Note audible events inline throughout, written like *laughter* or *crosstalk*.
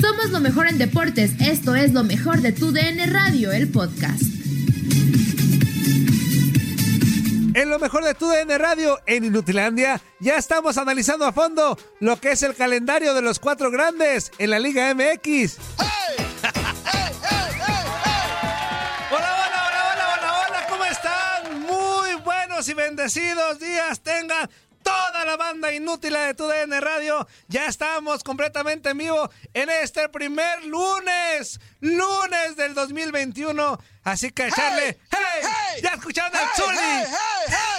Somos lo mejor en deportes. Esto es lo mejor de tu DN Radio, el podcast. En lo mejor de tu DN Radio en Inutilandia, ya estamos analizando a fondo lo que es el calendario de los cuatro grandes en la Liga MX. *laughs* Hola, hola, hola, hola, hola, hola, ¿cómo están? Muy buenos y bendecidos días tengan toda la banda inútil de tu DN Radio. Ya estamos completamente en vivo en este primer lunes, lunes del 2021. Así que echarle. ¡Hey! ¡Ya escucharon al Zuli!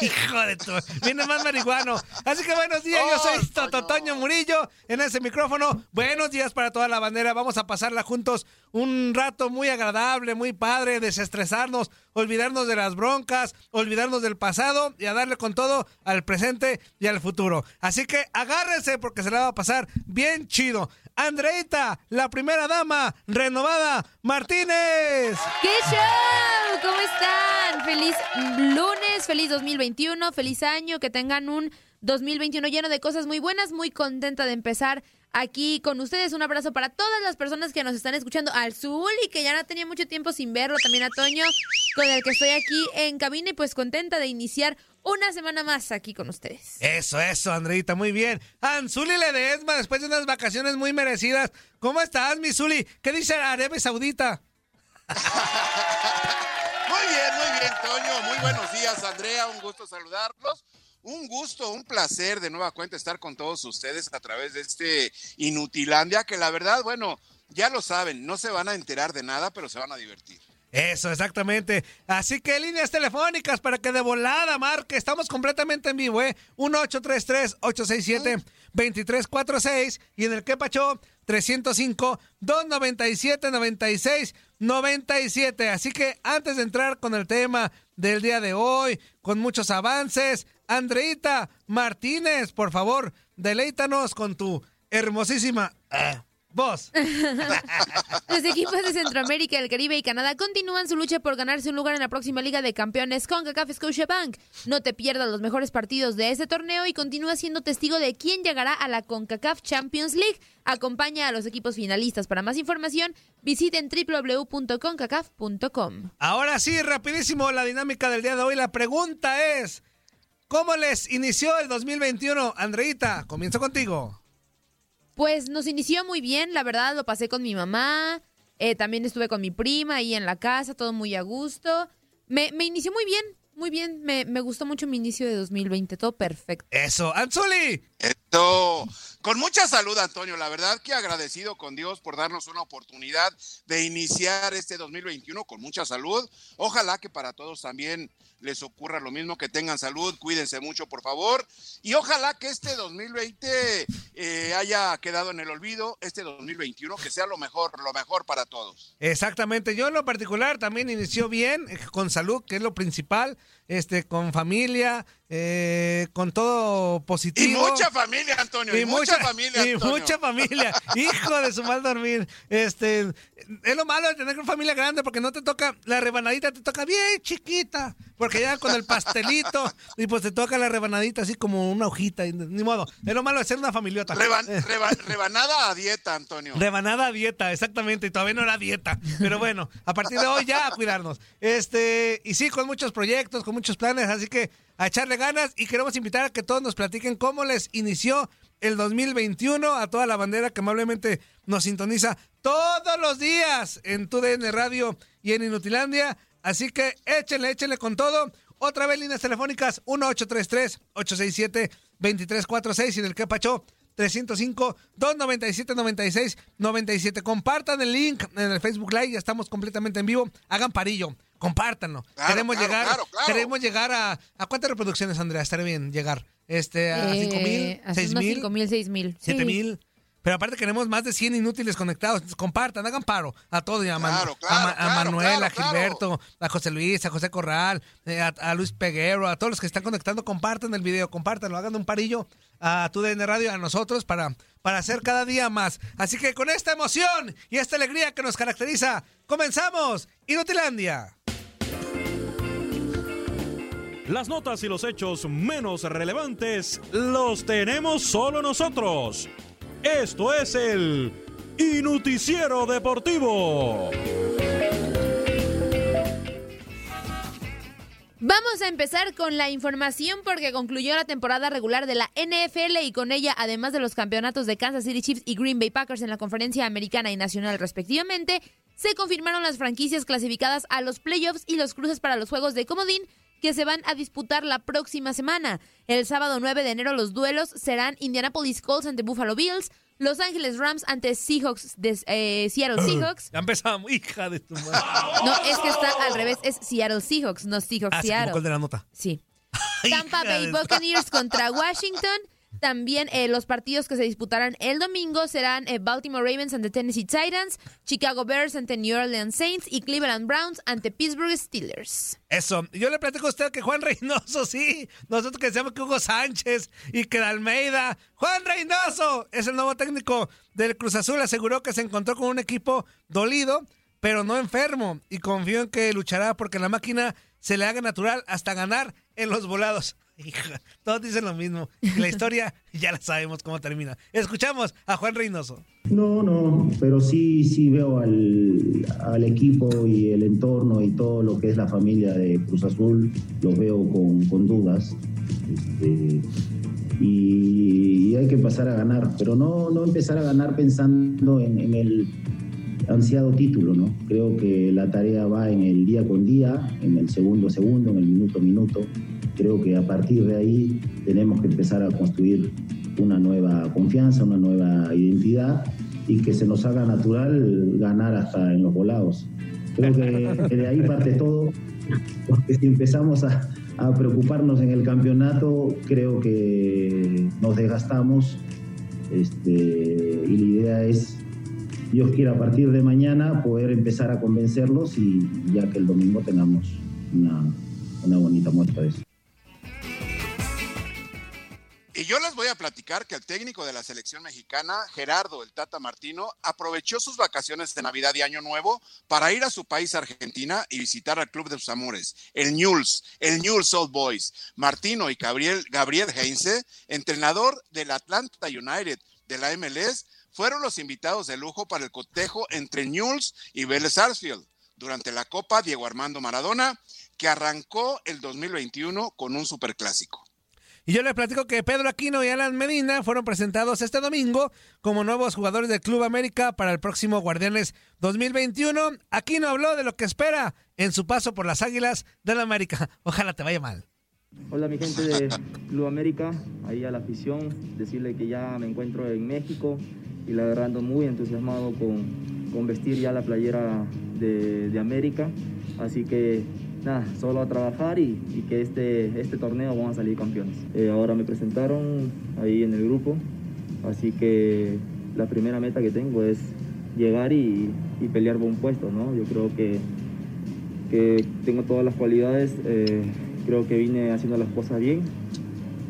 ¡Hijo de tu! Viene más marihuano. Así que buenos días, yo soy Tototoño Murillo en ese micrófono. Buenos días para toda la bandera. Vamos a pasarla juntos un rato muy agradable, muy padre, desestresarnos, olvidarnos de las broncas, olvidarnos del pasado y a darle con todo al presente y al futuro. Así que agárrense porque se la va a pasar bien chido. Andreita, la primera dama, renovada, Martínez. ¡Qué show! ¿Cómo están? Feliz lunes, feliz 2021, feliz año, que tengan un 2021 lleno de cosas muy buenas, muy contenta de empezar aquí con ustedes. Un abrazo para todas las personas que nos están escuchando. Al Zuli, que ya no tenía mucho tiempo sin verlo. También a Toño, con el que estoy aquí en cabina y pues contenta de iniciar una semana más aquí con ustedes. Eso, eso, Andreita, muy bien. Anzuli Ledesma, después de unas vacaciones muy merecidas. ¿Cómo estás, mi Zuli? ¿Qué dice Arabia Saudita? *laughs* Muy bien, muy bien, Toño. Muy buenos días, Andrea. Un gusto saludarlos. Un gusto, un placer de nueva cuenta estar con todos ustedes a través de este Inutilandia, que la verdad, bueno, ya lo saben, no se van a enterar de nada, pero se van a divertir. Eso, exactamente. Así que líneas telefónicas para que de volada marque. Estamos completamente en vivo, ¿eh? 1-833-867-2346 y en el que pacho 305-297-96-97. Así que antes de entrar con el tema del día de hoy, con muchos avances, Andreita Martínez, por favor, deleítanos con tu hermosísima eh, voz. *laughs* Los equipos de Centroamérica, el Caribe y Canadá continúan su lucha por ganarse un lugar en la próxima Liga de Campeones con CACAF Scotiabank. No te pierdas los mejores partidos de este torneo y continúa siendo testigo de quién llegará a la CONCACAF Champions League. Acompaña a los equipos finalistas. Para más información, visiten www.concacaf.com. Ahora sí, rapidísimo la dinámica del día de hoy. La pregunta es, ¿cómo les inició el 2021? Andreita, comienzo contigo. Pues nos inició muy bien, la verdad, lo pasé con mi mamá, eh, también estuve con mi prima ahí en la casa, todo muy a gusto. Me, me inició muy bien, muy bien, me, me, gustó mucho mi inicio de 2020, todo perfecto. Eso, Anzuli. Con mucha salud, Antonio. La verdad que agradecido con Dios por darnos una oportunidad de iniciar este 2021 con mucha salud. Ojalá que para todos también les ocurra lo mismo, que tengan salud, cuídense mucho, por favor. Y ojalá que este 2020 eh, haya quedado en el olvido, este 2021 que sea lo mejor, lo mejor para todos. Exactamente. Yo en lo particular también inició bien, eh, con salud, que es lo principal este, con familia, eh, con todo positivo. Y mucha familia, Antonio. Y, mucha, familia. Y mucha familia. *laughs* Hijo de su mal dormir. Este, es lo malo de tener una familia grande porque no te toca, la rebanadita te toca bien chiquita. Porque ya con el pastelito y pues te toca la rebanadita así como una hojita. ni modo. Es lo malo de ser una familiota. rebanada a dieta, Antonio. Rebanada a dieta, exactamente. Y todavía no era dieta. Pero bueno, a partir de hoy ya a cuidarnos. Este, y sí, con muchos proyectos, con muchos planes, así que a echarle ganas y queremos invitar a que todos nos platiquen cómo les inició el 2021 a toda la bandera que amablemente nos sintoniza todos los días en TUDN Radio y en Inutilandia. Así que échenle, échenle con todo. Otra vez líneas telefónicas 1833-867-2346 y en el que pacho 305-297-96-97. Compartan el link en el Facebook Live, ya estamos completamente en vivo. Hagan parillo compártanlo. queremos llegar, queremos llegar a ¿a cuántas reproducciones, Andrea? Estaría bien llegar. Este a cinco mil, eh, seis mil, cinco mil, seis mil, siete mil. Pero aparte queremos más de 100 inútiles conectados. Compartan, hagan paro a todos. A, a, Manuel, a Gilberto, a José Luis, a José Corral, eh, a, Luis Peguero, a todos los que están conectando. Compartan el video, compártanlo, hagan un parillo a tu DN Radio, a nosotros, para, para hacer cada día más. Así que con esta emoción y esta alegría que nos caracteriza, comenzamos Inutilandia. Las notas y los hechos menos relevantes los tenemos solo nosotros. Esto es el Inuticiero Deportivo. Vamos a empezar con la información porque concluyó la temporada regular de la NFL y con ella, además de los campeonatos de Kansas City Chiefs y Green Bay Packers en la conferencia americana y nacional respectivamente, se confirmaron las franquicias clasificadas a los playoffs y los cruces para los juegos de comodín que se van a disputar la próxima semana. El sábado 9 de enero los duelos serán Indianapolis Colts ante Buffalo Bills, Los Ángeles Rams ante Seahawks de eh, Seattle *clears throat* Seahawks. Ya empezamos, hija de tu madre. *laughs* No, es que está al revés, es Seattle Seahawks, no Seahawks ah, Seattle. de la nota. Sí. *laughs* Tampa Bay Buccaneers contra Washington. También eh, los partidos que se disputarán el domingo serán eh, Baltimore Ravens ante Tennessee Titans, Chicago Bears ante New Orleans Saints y Cleveland Browns ante Pittsburgh Steelers. Eso, yo le platico a usted que Juan Reynoso, *laughs* sí, nosotros que decíamos que Hugo Sánchez y que Almeida, Juan Reynoso es el nuevo técnico del Cruz Azul, aseguró que se encontró con un equipo dolido, pero no enfermo, y confío en que luchará porque la máquina se le haga natural hasta ganar en los volados. Hija, todos dicen lo mismo. La historia ya la sabemos cómo termina. Escuchamos a Juan Reynoso. No, no, pero sí, sí veo al, al, equipo y el entorno y todo lo que es la familia de Cruz Azul, los veo con, con dudas. Este, y, hay que empezar a ganar, pero no, no empezar a ganar pensando en, el ansiado título, ¿no? Creo que la tarea va en el día con día, en el segundo a segundo, en el minuto minuto creo que a partir de ahí tenemos que empezar a construir una nueva confianza, una nueva identidad y que se nos haga natural ganar hasta en los volados. Creo que de ahí parte todo, porque si empezamos a, preocuparnos en el campeonato, creo que nos desgastamos este, y la idea es, Dios quiera, a partir de mañana poder empezar a convencerlos y ya que el domingo tengamos una, una bonita muestra de eso. Y yo les voy a platicar que el técnico de la selección mexicana, Gerardo el Tata Martino, aprovechó sus vacaciones de Navidad y Año Nuevo para ir a su país, Argentina, y visitar al club de sus amores, el Newell's, el Newell's Old Boys. Martino y Gabriel, Gabriel Heinze, entrenador del Atlanta United de la MLS, fueron los invitados de lujo para el cotejo entre Newell's y Vélez Sarsfield durante la Copa Diego Armando Maradona, que arrancó el 2021 con un superclásico. Y yo les platico que Pedro Aquino y Alan Medina fueron presentados este domingo como nuevos jugadores del Club América para el próximo Guardianes 2021. Aquino habló de lo que espera en su paso por las Águilas del América. *laughs* Ojalá te vaya mal. Hola mi gente de Club América, ahí a la afición, decirle que ya me encuentro en México y la verdad ando muy entusiasmado con, con vestir ya la playera de, de América, así que nada, solo a trabajar y, y que este, este torneo vamos a salir campeones. Eh, ahora me presentaron ahí en el grupo, así que la primera meta que tengo es llegar y, y pelear por un puesto, ¿no? Yo creo que, que tengo todas las cualidades, eh, creo que vine haciendo las cosas bien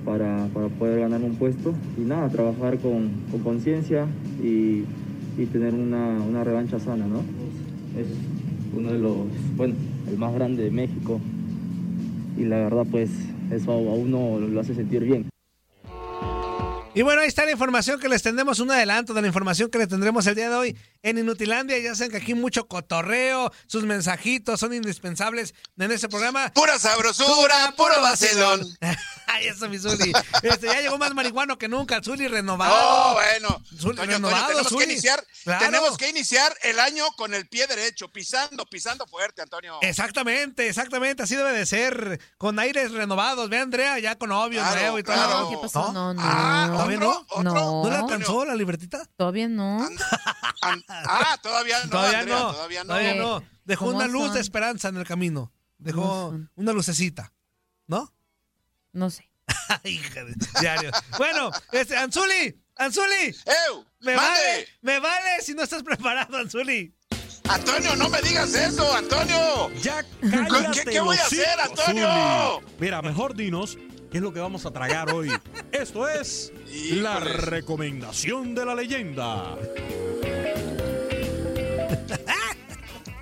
para, para poder ganar un puesto y nada, trabajar con con conciencia y, y tener una, una revancha sana, ¿no? Es uno de los, bueno, el más grande de México y la verdad pues eso a uno lo hace sentir bien. Y bueno, ahí está la información que les tendremos, un adelanto de la información que les tendremos el día de hoy en Inutilandia. Ya saben que aquí mucho cotorreo, sus mensajitos son indispensables en este programa. Pura sabrosura, puro vacilón. *laughs* Ay, eso, mi Zuli. Este, ya llegó más marihuano que nunca, el Zuli renovado. Oh, bueno. Zuli, Toño, Toño, renovado, tenemos Zuli. que iniciar, Claro. tenemos que iniciar el año con el pie derecho, pisando, pisando fuerte, Antonio. Exactamente, exactamente, así debe de ser, con aires renovados. Ve, Andrea, ya con novio Claro, nuevo y todo. claro. ¿Qué pasó? No, no. Ah, ¿todavía no? ¿Otro? No. ¿No le alcanzó la libretita? Todavía no. Ah, todavía no, Todavía Andrea, no, todavía no. todavía no. Dejó ¿Cómo una luz son? de esperanza en el camino. Dejó una lucecita, ¿no? No sé. *laughs* Hija de diario. Bueno, este, Anzuli, Anzuli, ¡Ew! me ¡Mande! vale, me vale si no estás preparado, Anzuli. Antonio, no me digas eso, Antonio. Ya ¿Qué- cállate qué voy a hacer, Antonio? Zuli. Mira, mejor dinos qué es lo que vamos a tragar hoy. Esto es la recomendación de la leyenda.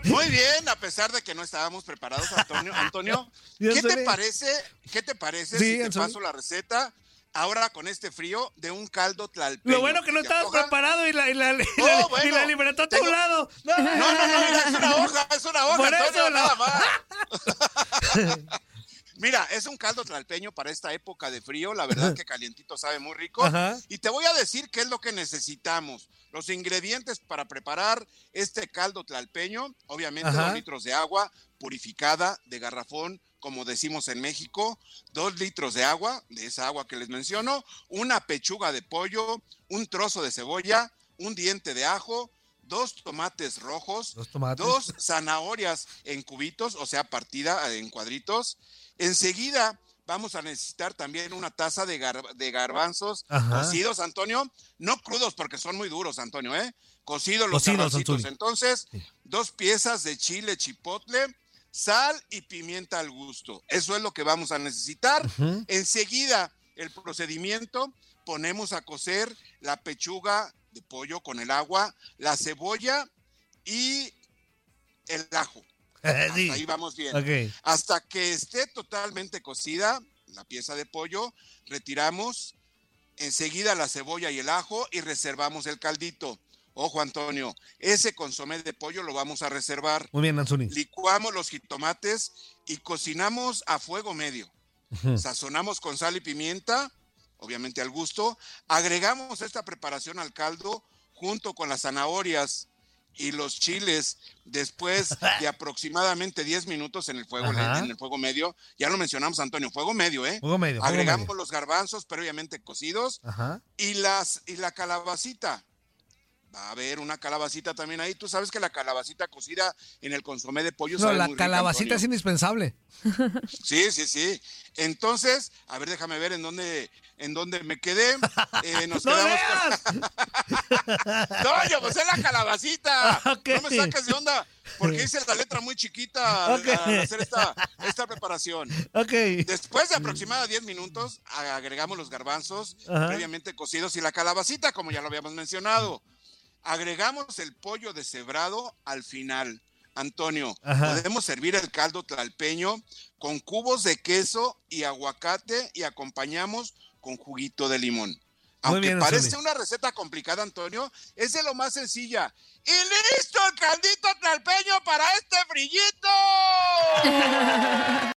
Muy bien, a pesar de que no estábamos preparados, Antonio. Antonio, *laughs* ¿qué te parece? ¿Qué te parece Sí, si te paso la receta ahora con este frío de un caldo tlalpeño? Lo bueno que no ¿Te estabas antoja? preparado y la, y la, y Oh, la- y bueno. la libreta a tu lado. No, No, no, no, mira, es una hoja, es una hoja, Por Antonio, eso, nada más. *laughs* Mira, es un caldo tlalpeño para esta época de frío, la verdad que calientito sabe muy rico. Ajá. Y te voy a decir qué es lo que necesitamos. Los ingredientes para preparar este caldo tlalpeño, obviamente Ajá. dos litros de agua purificada de garrafón, como decimos en México, dos litros de agua, de esa agua que les menciono, una pechuga de pollo, un trozo de cebolla, un diente de ajo, dos tomates rojos, Dos tomates. dos zanahorias en cubitos, o sea, partida en cuadritos. Enseguida vamos a necesitar también una taza de, gar- de garbanzos Ajá. cocidos, Antonio, no crudos porque son muy duros, Antonio, ¿eh? Cocidos los. Antonio. Entonces, dos piezas de chile chipotle, sal y pimienta al gusto. Eso es lo que vamos a necesitar. Enseguida, el procedimiento, ponemos a cocer la pechuga de pollo con el agua, la cebolla y el ajo. *laughs* Hasta ahí vamos bien. Hasta que esté totalmente cocida la pieza de pollo, retiramos enseguida la cebolla y el ajo y reservamos el caldito. Ojo, Antonio, ese consomé de pollo lo vamos a reservar. Muy bien, Anzuli. Licuamos los jitomates y cocinamos a fuego medio. Sazonamos con sal y pimienta, obviamente al gusto. Agregamos esta preparación al caldo junto con las zanahorias y los chiles después de *laughs* aproximadamente 10 minutos en el fuego Ajá. en el fuego medio. Ya lo mencionamos, Antonio, fuego medio, ¿eh? Fuego medio, fuego Agregamos medio. los garbanzos previamente cocidos Ajá. y las y la calabacita. Va a haber una calabacita también ahí. Tú sabes que la calabacita cocida en el consomé de pollo No, sabe la muy rica, calabacita Antonio. es indispensable. *laughs* Sí, sí, sí. Entonces, a ver, déjame ver en dónde, en dónde me quedé. Eh, nos *laughs* ¡No quedamos con... Toño, *laughs* pues es la calabacita. Ok. No me saques de onda, porque hice la letra muy chiquita al- Ok. al hacer esta, esta preparación. Ok. Después de aproximadamente 10 minutos, agregamos los garbanzos Ajá. previamente cocidos y la calabacita, como ya lo habíamos mencionado. Agregamos el pollo deshebrado al final. Antonio, Ajá. podemos servir el caldo tlalpeño con cubos de queso y aguacate y acompañamos con juguito de limón. Aunque bien, parece Antonio. una receta complicada, Antonio, es de lo más sencilla. ¡Y listo el caldito tlalpeño para este frillito! *laughs*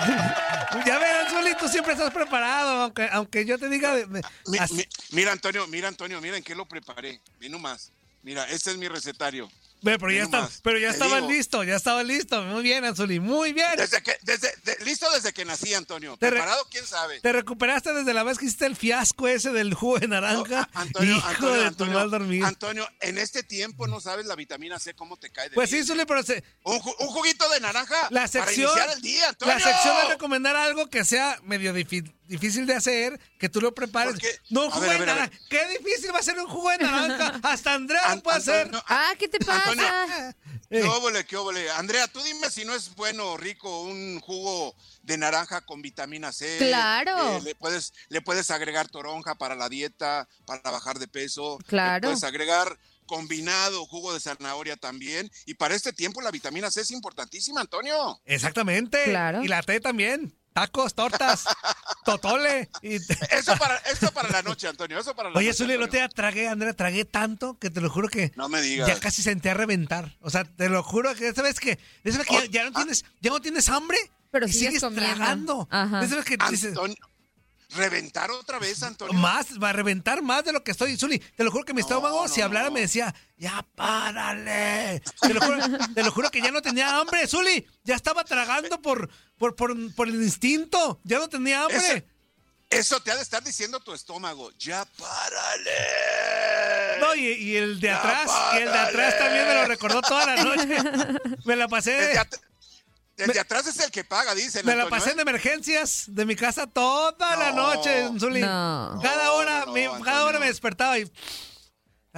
*laughs* Ya verán, Zuli, tú siempre estás preparado, aunque, aunque yo te diga... de- Mi- mira, Antonio, mira, Antonio, miren que lo preparé. Ve nomás. Mira, este es mi recetario. Pero ya, está, pero ya estaba digo. listo, ya estaba listo. Muy bien, Anzuli, muy bien. Desde que, desde, de- listo desde que nací, Antonio. Preparado, quién sabe. Te recuperaste desde la vez que hiciste el fiasco ese del jugo de naranja. Oh, Antonio, Hijo Antonio, de Antonio, tu mal dormir. Antonio, en este tiempo no sabes la vitamina C cómo te cae de pues bien. sí, Zuli, pero se- Un, ju- un juguito de naranja la sección, para iniciar el día, Antonio. la sección es recomendar algo que sea medio difi- difícil de hacer, que tú lo prepares. No, un jugo ver, de naranja. Qué difícil va a ser un jugo de naranja. *laughs* Hasta Andrea lo An- puede hacer. Ah, ¿qué te pasa? Antonio. *laughs* ¿Qué óvole, qué óvole? Andrea, tú dime si no es bueno o rico un jugo de naranja con vitamina C. Claro. Eh, le, puedes, le puedes agregar toronja para la dieta, para bajar de peso. Claro. Le puedes agregar combinado jugo de zanahoria también. Y para este tiempo la vitamina C es importantísima, Antonio. Exactamente. Claro. Y la T también. Tacos, tortas, totole. Y *laughs* Eso para, eso para la noche, Antonio. Eso para la Oye, noche, Zuli, el otro día tragué, Andrea, tragué tanto que te lo juro que No me digas. ya casi senté a reventar. O sea, te lo juro que esa vez que, esa vez que ya, Oh, ya no ah. tienes, ya no tienes hambre, Pero y sigues sigues tragando. Ajá. Esa vez que dices, Antonio, reventar otra vez, Antonio. más, va a reventar más de lo que estoy. Zuli, te lo juro que mi estómago, no, si hablara, no. me decía, ya párale. Te lo, juro, te lo juro que ya no tenía hambre, Zuli. Ya estaba tragando por, por, por, por el instinto. Ya no tenía hambre. Ese- Eso te ha de estar diciendo tu estómago. Ya párale. No, y, y el de Ya atrás, y el de atrás también me lo recordó toda la noche. *laughs* Me la pasé. El de, atrás es el que paga, dicen. Me la Antonio, pasé ¿eh? en emergencias de mi casa toda la No. noche, Zuli. No. Cada No, hora, no, me, cada hora me despertaba y.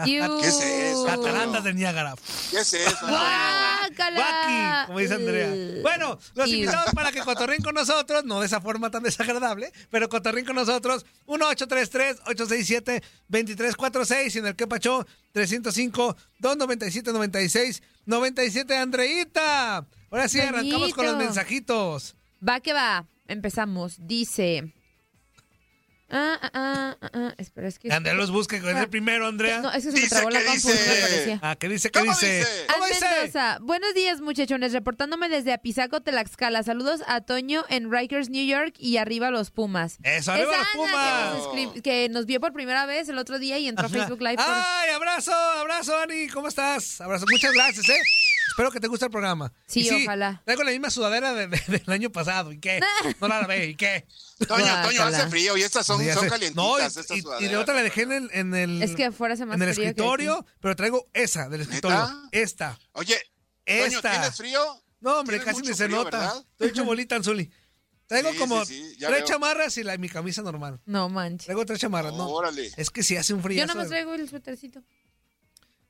¿Qué es eso, cataratas de Niágara. ¿Qué es eso? *laughs* ¡Guácala! Como dice Andrea. Bueno, los Iu. invitamos para que *laughs* cotorren con nosotros, no de esa forma tan desagradable, pero cotorren con nosotros. 1-833-867-2346 y en el que pachó 305-297-96-97. Andreita. Ahora sí, arrancamos con los mensajitos. Va que va. Empezamos. Dice. Ah, ah, ah, ah, ah. Espera, es que. Andrea los busca, es el primero, Andrea. No, es que se me trabó la compu, no. Ah, ¿qué dice? ¿Qué ¿Cómo dice? dice? ¿Cómo dice? Mendoza, buenos días muchachones, reportándome desde Apizaco, Tlaxcala. Saludos a Toño en Rikers, New York y arriba los Pumas. Eso, arriba Es los Ana Pumas. Que nos, escri- que nos vio por primera vez el otro día y entró a. Facebook Live. por- ¡Ay, abrazo, abrazo, Ani! ¿Cómo estás? Abrazo, muchas gracias, ¿eh? Espero que te guste el programa. Sí, ojalá. Traigo la misma sudadera de- de- del año pasado. ¿Y qué? No la ve, ¿y qué? Toño, Toño, hace frío y estas son, Sí, son calientitas. No, y, estas y- y sudaderas. de otra la dejé en el, en el, Es que afuera hace más en el frío que escritorio, pero traigo esa del escritorio. ¿Neta? Esta. Oye, Toño, Esta. ¿tienes frío? No, hombre, casi ni se frío, nota. ¿verdad? Estoy hecho bolita, Anzuli. Traigo Sí, como sí, sí, ya tres veo. chamarras y la, mi camisa normal. No manches. Traigo tres chamarras, ¿no? Órale. Es que si hace un frío. Yo nomás traigo el suétercito.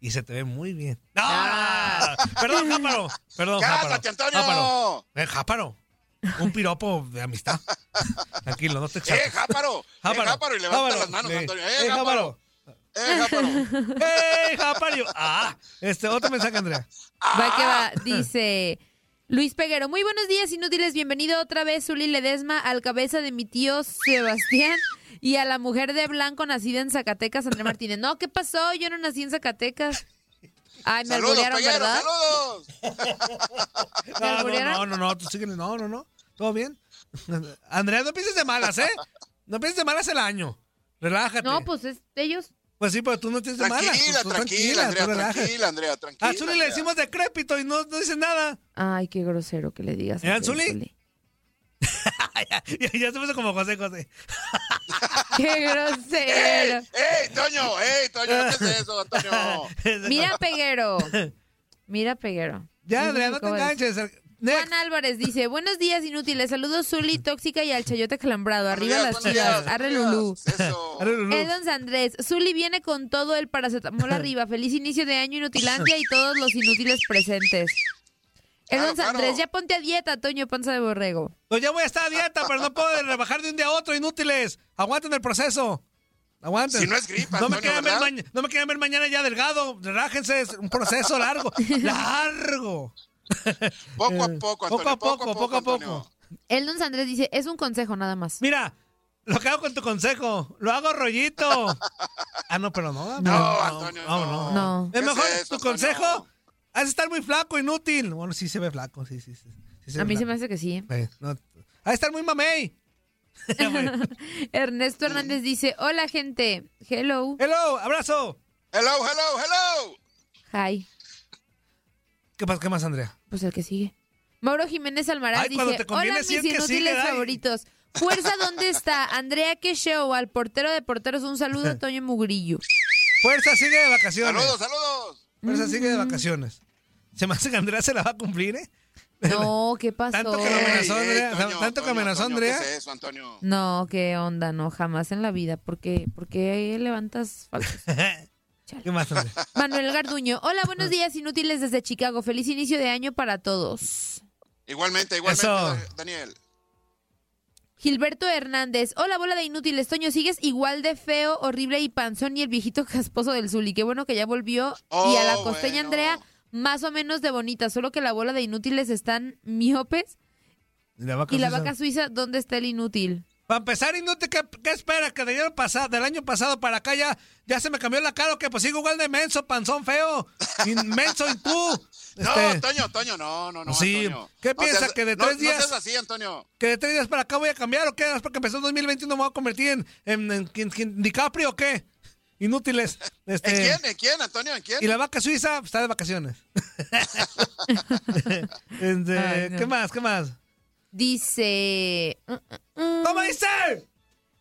Y se te ve muy bien. ¡No! Ah. Perdón, Jáparo. Perdón, ¡Cálmate, Jáparo. Antonio! Jáparo. Eh, Jáparo. Un piropo de amistad. Tranquilo, no te ¡Eh, exaltes. Jáparo! Jáparo. ¡Eh, Jáparo! Y levanta Jáparo. las manos, Eh, Antonio. eh, ¡Eh, Jáparo! ¡Eh, Jáparo! *laughs* ¡Ey, Jáparo! Ah, este, otro mensaje, Andrea. Va que va, dice Luis Peguero. Muy buenos días, inútiles. Bienvenido otra vez, Zuli Ledesma, al cabeza de mi tío Sebastián y a la mujer de blanco nacida en Zacatecas, André Martínez. No, ¿qué pasó? Yo no nací en Zacatecas. Ay, me ¡Saludos, alburearon! ¿verdad? ¡Saludos! ¿Me *laughs* No, no, no, no, no, tú síguele. No, no, no. ¿Todo bien? *laughs* Andrea, no pienses de malas, ¿eh? No pienses de malas el año. Relájate. No, pues es ellos. Pues sí, pero tú no tienes de malas. Tranquila, Tú- tú tranquila, Andrea, tú tranquila, Andrea, tranquila. A Zuli le decimos decrépito y no, no dice nada. Ay, qué grosero que le digas. ¿Eh, Zuli? *laughs* ya, ya se puso como José José. *laughs* Qué grosero. *laughs* ¡Ey, Toño! ¡Ey, Toño! ¿Qué es eso, Antonio? Mira, Peguero. Mira, Peguero. Ya, Andrea, no te enganches. Next. Juan Álvarez dice, buenos días inútiles, saludos Zuli, Tóxica y al Chayote Calambrado, arriba las chivas, arre. Lulú. Edons Andrés, Zuli viene con todo el paracetamol arriba, feliz inicio de año Inutilandia y todos los inútiles presentes. Entonces, claro. Andrés, ya ponte a dieta, Toño Panza de Borrego. Pues ya voy a estar a dieta, pero no puedo rebajar de un día a otro, inútiles. Aguanten el proceso. Aguanten. Si no es gripa, no me, quieran ver no me ver mañana ya delgado. Relájense, es un proceso largo. *laughs* largo. *laughs* Poco a poco, poco a Antonio. poco, poco a Antonio. poco. El Don Andrés dice, es un consejo nada más. Mira, lo que hago con tu consejo, lo hago rollito. *laughs* Ah, no, pero no. No, Antonio, no, no. No. Es ¿Qué mejor es eso, tu Antonio? consejo. Has de estar muy flaco, inútil. Bueno, sí se ve flaco, sí, sí. sí, sí A mí se me hace que sí. ¿eh? Eh, no. De estar muy mamey. *laughs* Ernesto Hernández dice, hola gente, hello, Hello, abrazo. Hello, hello, hello. hi. ¿Qué, pas- qué más, Andrea? Pues el que sigue. Mauro Jiménez Almaraz Ay, dice, te hola mis inútiles sigue, ay". favoritos. Fuerza, ¿dónde está? *laughs* Andrea, qué show. Al portero de porteros, un saludo, *laughs* Toño Mugrillo. Fuerza sigue de vacaciones. Saludos, saludos. Fuerza sigue de vacaciones. Se me hace que Andrea se la va a cumplir, ¿eh? No, *laughs* ¿qué pasó? Tanto que amenazó, Ey, ey, Andrea. Toño, Tanto que amenazó, Toño, Andrea. ¿Qué es eso, Antonio? No, qué onda, no, jamás en la vida. ¿Por qué, ¿Por qué levantas falsos? ¿Qué más, Andrea? Manuel Garduño, hola, buenos días, inútiles desde Chicago. Feliz inicio de año para todos. Igualmente, igualmente, Eso. Daniel. Gilberto Hernández, hola, bola de inútiles. Toño, sigues igual de feo, horrible y panzón y el viejito casposo del Zuli. Qué bueno que ya volvió. y a la Oh, costeña bueno. Andrea, más o menos de bonita, solo que la bola de inútiles están miopes. Y la vaca Y la suiza. vaca suiza, ¿dónde está el inútil? Para empezar, inútil, ¿qué, qué espera? ¿Que del año, pasado, del año pasado para acá ya, ya se me cambió la cara o que Pues sigo igual de menso, panzón feo. Inmenso *laughs* y tú. No, Este, Toño, Toño, no, no, no. Sí, Antonio. ¿qué No piensa, seas- que de no- tres No días- seas así, Antonio. ¿Que de tres días para acá voy a cambiar o qué? ¿Es porque empezó el 2021 me voy a convertir en, en, en- en- en DiCaprio o qué? Inútiles. Este, ¿En quién? ¿En quién, Antonio? ¿En quién? Y la vaca suiza está de vacaciones. *laughs* *laughs* Este, Ay, no. ¿Qué más? ¿Qué más? Dice... mm, mm. ¿Cómo dice?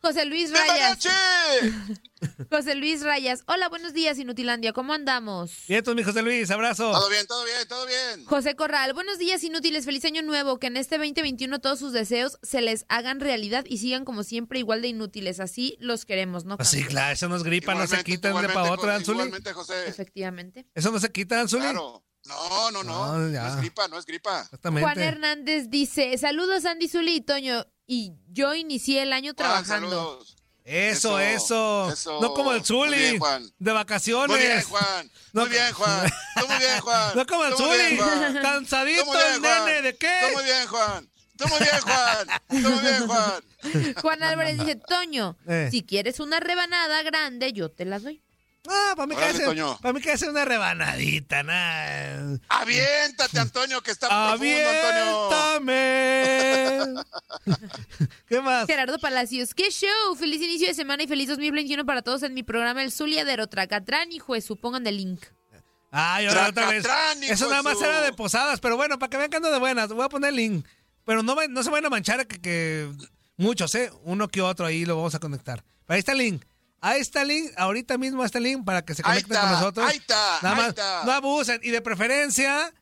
José Luis ¡Viva Rayas. *laughs* José Luis Rayas. Hola, buenos días, Inutilandia. ¿Cómo andamos? Bien, tú, mi José Luis, abrazo. Todo bien, todo bien, todo bien. José Corral, buenos días inútiles, feliz año nuevo, que en este 2021 todos sus deseos se les hagan realidad y sigan como siempre igual de inútiles, así los queremos, ¿no? Sí, Cáncer? claro, eso no es gripa, no se quita de para Jo- Anzuli. Igualmente, José. Efectivamente. Eso no se quita, Anzuli. Claro. No, no, no. No, No, es gripa, no es gripa. Juan Hernández dice, saludos Andy Zuli y Toño, y yo inicié el año Juan, trabajando. Eso, eso, Eso. No como el Muy Zuli. bien, Juan. de vacaciones. Muy bien, Juan. No- Muy bien, Juan. *laughs* Tú muy bien, Juan. No como el Tú muy bien, Zuli. Cansadito bien, el nene, ¿de qué? Tú muy bien, Juan. Tú muy bien, Juan. Tú muy bien, Juan. Juan Álvarez dice, Toño, Eh. si quieres una rebanada grande, yo te la doy. Ah, para mí que Órale, hace, Toño. para mí que hace una rebanadita, nada. Aviéntate, Antonio, que está profundo, Antonio. Aviéntame. *laughs* ¿Qué más? Gerardo Palacios, qué show, feliz inicio de semana y feliz 2021 para todos en mi programa El Zuliadero Tracatrán y juez, supongan el link. Ay, ahora otra vez. Hijo Eso nada de más su- era de posadas, pero bueno, para que vean que ando de buenas, voy a poner el link. Pero no, no se van a manchar que, que muchos, ¿eh? Uno que otro ahí lo vamos a conectar. Pero ahí está el link. Ahí está el link, ahorita mismo está el link para que se conecten está, con nosotros. ahí está, Nada ahí más, está. no abusen. Y de preferencia,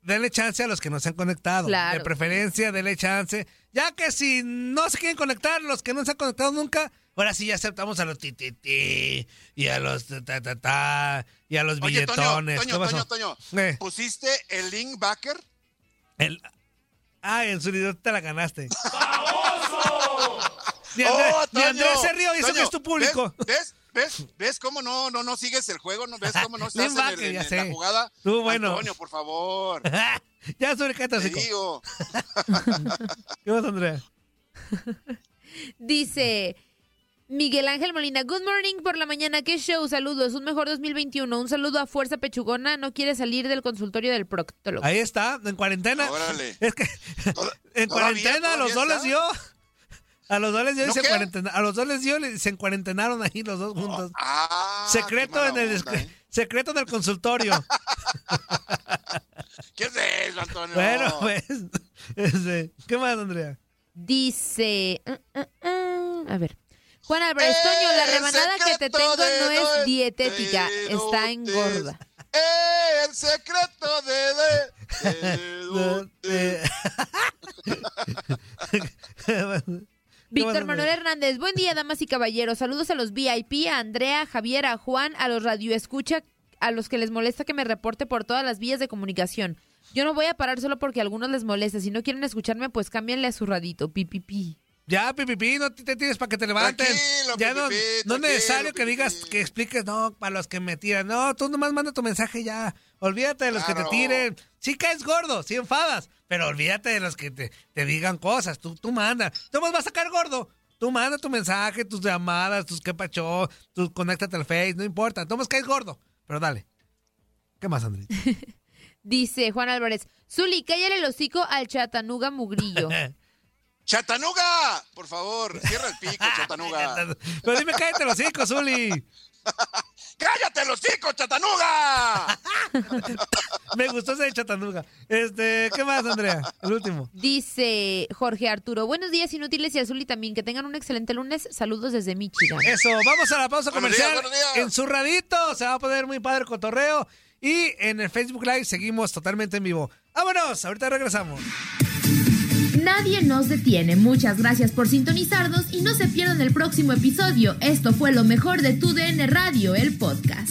denle chance a los que no se han conectado. Claro. De preferencia, denle chance. Ya que si no se quieren conectar, los que no se han conectado nunca, ahora sí ya aceptamos a los ti, ti, ti, y a los ta, ta, ta, ta, y a los Oye, billetones. Toño. Toño, Toño. Eh. ¿Pusiste el link backer? El... Ah, en su video te la ganaste. Ni Andrés, ¡Oh, ni! Andrés se rió y eso que es tu público. ¿Ves? ¿Ves? ¿Ves cómo no, no, no sigues el juego? ¿No ves cómo no *laughs* estás en, el- Linebacker, en- ya en sé. la jugada? Tú, bueno. Antonio, por favor. *laughs* ya sobre qué Te digo. *laughs* ¿Qué más, Andrea? Dice Miguel Ángel Molina, good morning por la mañana, qué show, saludos, un mejor 2021, un saludo a Fuerza Pechugona, no quiere salir del consultorio del proctólogo. Ahí está, en cuarentena. Órale. Es que en todavía, cuarentena los dos les dio. A los dos les dio y ¿No se qué? cuarentena- A los dos les dio y se encuarentenaron ahí los dos juntos. Ah, *laughs* secreto en el onda, ¿eh? secreto del consultorio. *laughs* ¿Qué es eso, Antonio? bueno, pues. *laughs* este, ¿Qué más, Andrea? Dice, mm, mm, a ver. Juan Álvarez, Toño, la El rebanada que te tengo no es dietética, está engorda. Eh, el secreto de... de, de- de- Víctor Manuel Hernández, buen día, damas y caballeros. Saludos a los VIP, a Andrea, a Javier, a Juan, a los radioescucha, a los que les molesta que me reporte por todas las vías de comunicación. Yo no voy a parar solo porque a algunos les molesta. Si no quieren escucharme, pues cámbianle a su radito. Pipipi. Ya, pipipi, no te tires para que te levanten. Tranquilo, ya no, Pipipi, no es necesario que digas, que expliques, no, para los que me tiran. No, tú nomás manda tu mensaje ya. Olvídate de los que te tiren. Sí caes gordo, sí enfadas, pero olvídate de los que te, te digan cosas. Tú, tú manda. Tú más vas a sacar gordo. Tú manda tu mensaje, tus llamadas, tus qué pacho, tú conéctate al Face, no importa. Tú más caes gordo. Pero dale. ¿Qué más, Andrés? *laughs* Dice Juan Álvarez. Zuli, cállale el hocico al chatanuga mugrillo. *laughs* ¡Chatanuga! Por favor, cierra el pico, *laughs* Chatanuga. Pero dime, cállate los hijos, Zuli. ¡Cállate los hijos, Chatanuga! Me gustó ese de Chatanuga. Este, ¿qué más, Andrea? El último. Dice Jorge Arturo. Buenos días, inútiles y a Zuli también. Que tengan un excelente lunes. Saludos desde Michigan. Eso, vamos a la pausa Buenos comercial. días, buenos días. En su radito se va a poner muy padre el cotorreo. Y en el Facebook Live seguimos totalmente en vivo. ¡Vámonos! Ahorita regresamos. Nadie nos detiene. Muchas gracias por sintonizarnos y no se pierdan el próximo episodio. Esto fue lo mejor de Tu DN Radio, el podcast.